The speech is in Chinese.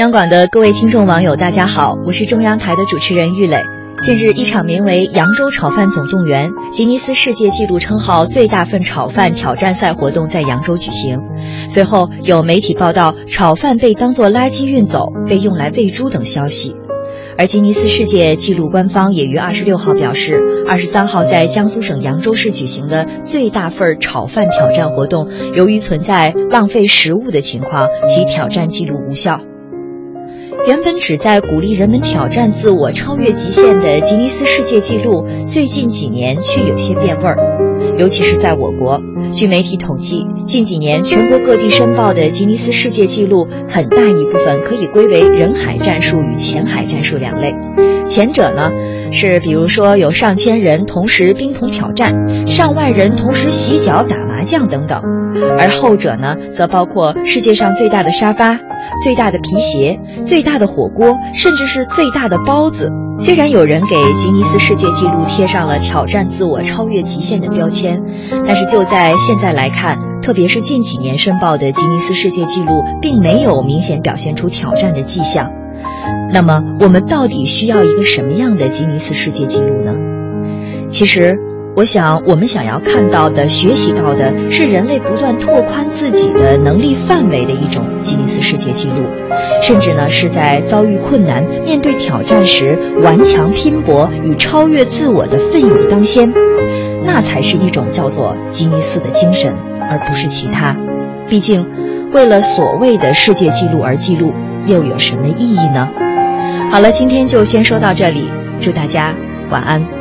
央广的各位听众网友，大家好，我是中央台的主持人玉磊。近日，一场名为“扬州炒饭总动员”吉尼斯世界纪录称号最大份炒饭挑战赛活动在扬州举行。随后有媒体报道，炒饭被当作垃圾运走，被用来喂猪等消息。而吉尼斯世界纪录官方也于二十六号表示，二十三号在江苏省扬州市举行的最大份炒饭挑战活动，由于存在浪费食物的情况，其挑战记录无效。原本旨在鼓励人们挑战自我、超越极限的吉尼斯世界纪录，最近几年却有些变味儿，尤其是在我国。据媒体统计，近几年全国各地申报的吉尼斯世界纪录，很大一部分可以归为人海战术与潜海战术两类。前者呢，是比如说有上千人同时冰桶挑战，上万人同时洗脚打麻将等等；而后者呢，则包括世界上最大的沙发。最大的皮鞋、最大的火锅，甚至是最大的包子。虽然有人给吉尼斯世界纪录贴上了挑战自我、超越极限的标签，但是就在现在来看，特别是近几年申报的吉尼斯世界纪录，并没有明显表现出挑战的迹象。那么，我们到底需要一个什么样的吉尼斯世界纪录呢？其实。我想，我们想要看到的、学习到的是人类不断拓宽自己的能力范围的一种记录，甚至呢是在遭遇困难、面对挑战时顽强拼搏与超越自我的奋勇当先，那才是一种叫做吉尼斯的精神，而不是其他。毕竟，为了所谓的世界纪录而记录，又有什么意义呢？好了，今天就先说到这里，祝大家晚安。